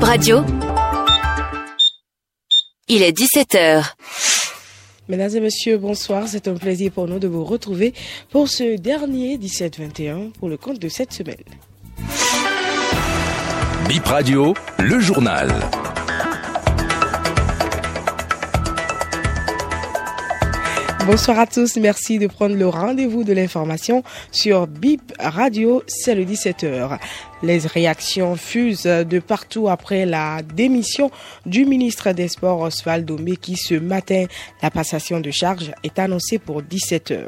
Bip Radio. Il est 17h. Mesdames et messieurs, bonsoir. C'est un plaisir pour nous de vous retrouver pour ce dernier 17-21 pour le compte de cette semaine. Bip Radio, le journal. Bonsoir à tous, merci de prendre le rendez-vous de l'information sur BIP Radio, c'est le 17h. Les réactions fusent de partout après la démission du ministre des Sports Osvaldo qui ce matin, la passation de charge est annoncée pour 17h.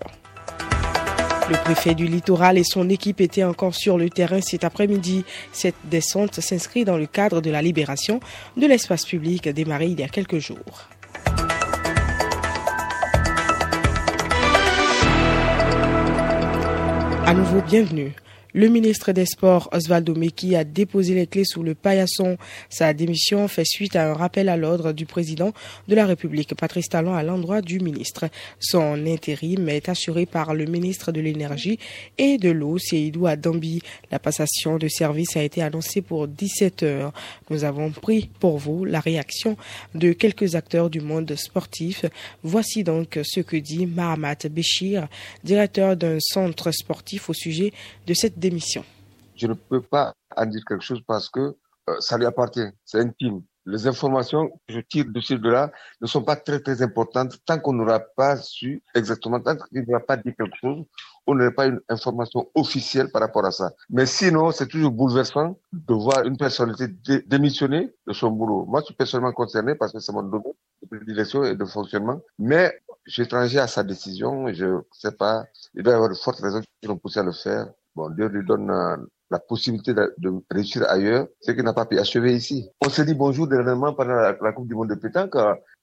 Le préfet du littoral et son équipe étaient encore sur le terrain cet après-midi. Cette descente s'inscrit dans le cadre de la libération de l'espace public démarré il y a quelques jours. À nouveau, bienvenue. Le ministre des Sports, Osvaldo Meki, a déposé les clés sous le paillasson. Sa démission fait suite à un rappel à l'ordre du président de la République, Patrice Talon, à l'endroit du ministre. Son intérim est assuré par le ministre de l'Énergie et de l'Eau, Seydou Adambi. La passation de service a été annoncée pour 17 heures. Nous avons pris pour vous la réaction de quelques acteurs du monde sportif. Voici donc ce que dit Mahamat Béchir, directeur d'un centre sportif au sujet de cette Je ne peux pas en dire quelque chose parce que euh, ça lui appartient, c'est intime. Les informations que je tire de ci, de là ne sont pas très, très importantes tant qu'on n'aura pas su exactement, tant qu'il n'aura pas dit quelque chose, on n'aurait pas une information officielle par rapport à ça. Mais sinon, c'est toujours bouleversant de voir une personnalité démissionner de son boulot. Moi, je suis personnellement concerné parce que c'est mon domaine de direction et de fonctionnement. Mais j'ai étranger à sa décision. Je ne sais pas. Il doit y avoir de fortes raisons qui l'ont poussé à le faire. Bon, Dieu lui donne euh, la possibilité de, réussir ailleurs, ce qu'il n'a pas pu achever ici. On s'est dit bonjour dernièrement pendant la, Coupe du Monde de pétanque.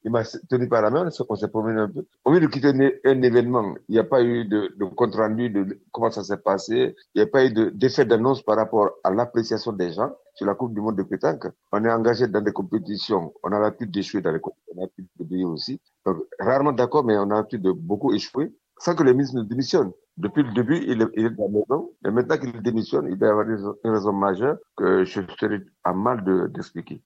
Il m'a tenu par la main, on s'est promené un peu. Au lieu de quitter un, événement, il n'y a pas eu de, de compte rendu de comment ça s'est passé. Il n'y a pas eu d'effet d'annonce par rapport à l'appréciation des gens sur la Coupe du Monde de pétanque. On est engagé dans des compétitions. On a l'habitude d'échouer dans les compétitions. On a l'habitude de briller aussi. Donc, rarement d'accord, mais on a l'habitude de beaucoup échouer sans que le ministre ne démissionne. Depuis le début, il est, il dans la maison. Et maintenant qu'il démissionne, il doit y avoir une raison majeure que je serai à mal d'expliquer.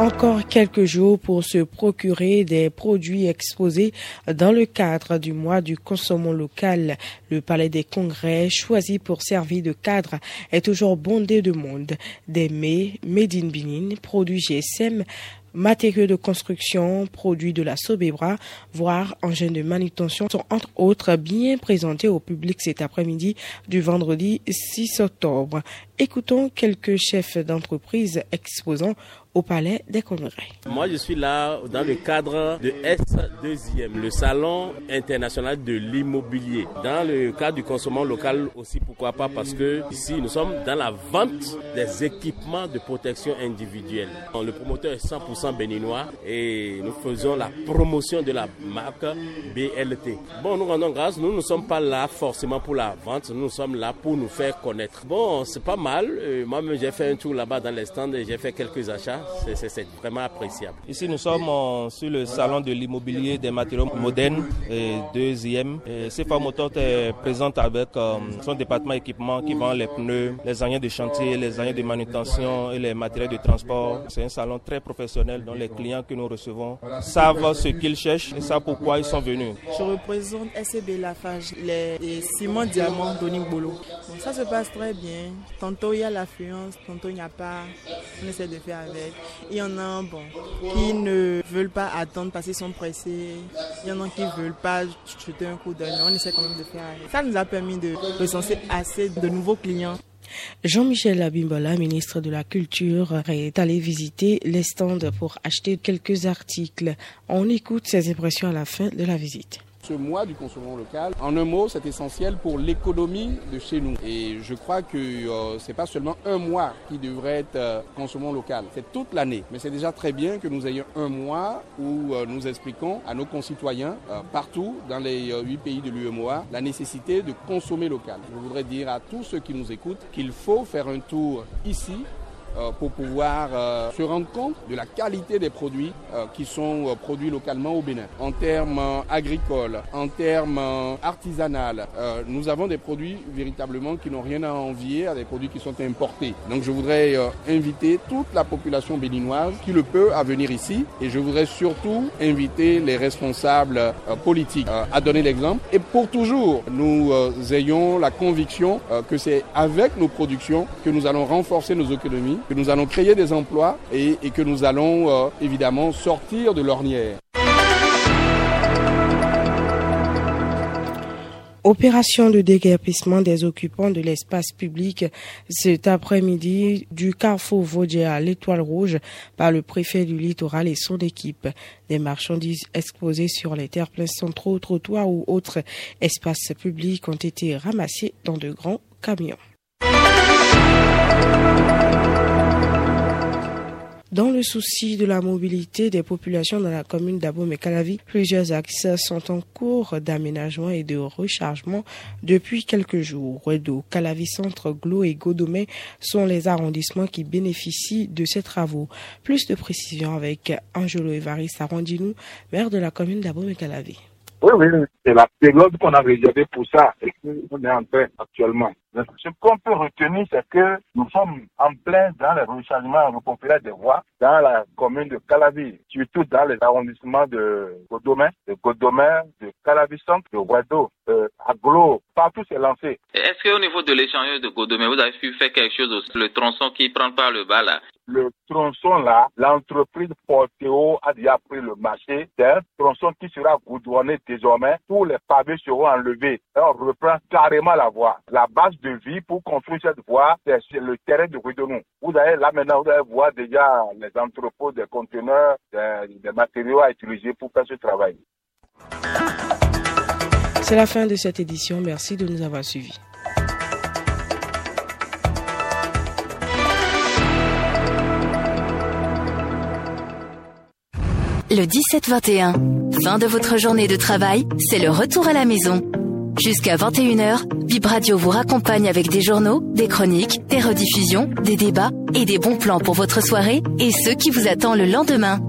encore quelques jours pour se procurer des produits exposés dans le cadre du mois du consommant local. Le palais des congrès, choisi pour servir de cadre, est toujours bondé de monde. Des mets, made in Benin, produits GSM, matériaux de construction, produits de la Sobebra, voire engins de manutention sont entre autres bien présentés au public cet après-midi du vendredi 6 octobre. Écoutons quelques chefs d'entreprise exposant au Palais des Congrès. Moi, je suis là dans le cadre de S2e, le Salon international de l'immobilier. Dans le cadre du consommant local aussi, pourquoi pas, parce que ici, nous sommes dans la vente des équipements de protection individuelle. Le promoteur est 100% béninois et nous faisons la promotion de la marque BLT. Bon, nous rendons grâce, nous ne sommes pas là forcément pour la vente, nous sommes là pour nous faire connaître. Bon, c'est pas mal. Moi-même, j'ai fait un tour là-bas dans les stands et j'ai fait quelques achats c'est vraiment appréciable. Ici, nous sommes sur le salon de l'immobilier des matériaux modernes, et deuxième. CFA Motor est présente avec son département équipement qui vend les pneus, les engins de chantier, les engins de manutention et les matériels de transport. C'est un salon très professionnel dont les clients que nous recevons savent ce qu'ils cherchent et savent pourquoi ils sont venus. Je représente SCB Lafage, les, les ciments diamants Doning Bolo. Bon, ça se passe très bien. Tantôt il y a l'affluence, tantôt il n'y a pas. On essaie de faire avec. Il y en a bon, qui ne veulent pas attendre parce qu'ils sont pressés. Il y en a qui ne veulent pas jeter un coup d'œil. On essaie quand même de faire. Ça nous a permis de recenser assez de nouveaux clients. Jean-Michel Abimbola, ministre de la Culture, est allé visiter les stands pour acheter quelques articles. On écoute ses impressions à la fin de la visite ce mois du consommant local. En un mot, c'est essentiel pour l'économie de chez nous. Et je crois que euh, c'est pas seulement un mois qui devrait être euh, consommant local, c'est toute l'année. Mais c'est déjà très bien que nous ayons un mois où euh, nous expliquons à nos concitoyens euh, partout dans les huit pays de l'UEMOA la nécessité de consommer local. Je voudrais dire à tous ceux qui nous écoutent qu'il faut faire un tour ici pour pouvoir se rendre compte de la qualité des produits qui sont produits localement au Bénin. En termes agricoles, en termes artisanal, nous avons des produits véritablement qui n'ont rien à envier à des produits qui sont importés. Donc je voudrais inviter toute la population béninoise qui le peut à venir ici et je voudrais surtout inviter les responsables politiques à donner l'exemple et pour toujours nous ayons la conviction que c'est avec nos productions que nous allons renforcer nos économies, que nous allons créer des emplois et, que nous allons euh, évidemment sortir de l'ornière. Opération de déguerpissement des occupants de l'espace public cet après-midi du carrefour Vaudier à l'Étoile Rouge par le préfet du littoral et son équipe. Des marchandises exposées sur les terres-pleins centraux, trottoirs ou autres espaces publics ont été ramassées dans de grands camions. Dans le souci de la mobilité des populations dans la commune d'Abomey-Calavi, plusieurs axes sont en cours d'aménagement et de rechargement depuis quelques jours. Redo, Calavi Centre, Glo et Godomé sont les arrondissements qui bénéficient de ces travaux. Plus de précisions avec Angelo Evaris Arrondinou, maire de la commune d'Abomey-Calavi. Oui, oui, c'est la période qu'on a réservée pour ça et qu'on est en train actuellement. Ce qu'on peut retenir, c'est que nous sommes en plein dans le rechargement populaire des voies dans la commune de Calavi, surtout dans les arrondissements de Godomé, de Godomé, de Calavi-Centre, de Guado, de Aglo, partout c'est lancé. Est-ce qu'au niveau de l'échangeur de Godomé, vous avez pu faire quelque chose aussi, le tronçon qui prend par le bas là? Le tronçon là, l'entreprise Porteo a déjà pris le marché. C'est un tronçon qui sera goudronné désormais. Tous les pavés seront enlevés. On reprend carrément la voie. La base de vie pour construire cette voie, c'est le terrain de Guidonou. Vous allez là maintenant, vous allez voir déjà les entrepôts des conteneurs, des matériaux à utiliser pour faire ce travail. C'est la fin de cette édition. Merci de nous avoir suivis. Le 17-21, fin de votre journée de travail, c'est le retour à la maison. Jusqu'à 21h, Bib Radio vous raccompagne avec des journaux, des chroniques, des rediffusions, des débats et des bons plans pour votre soirée et ceux qui vous attendent le lendemain.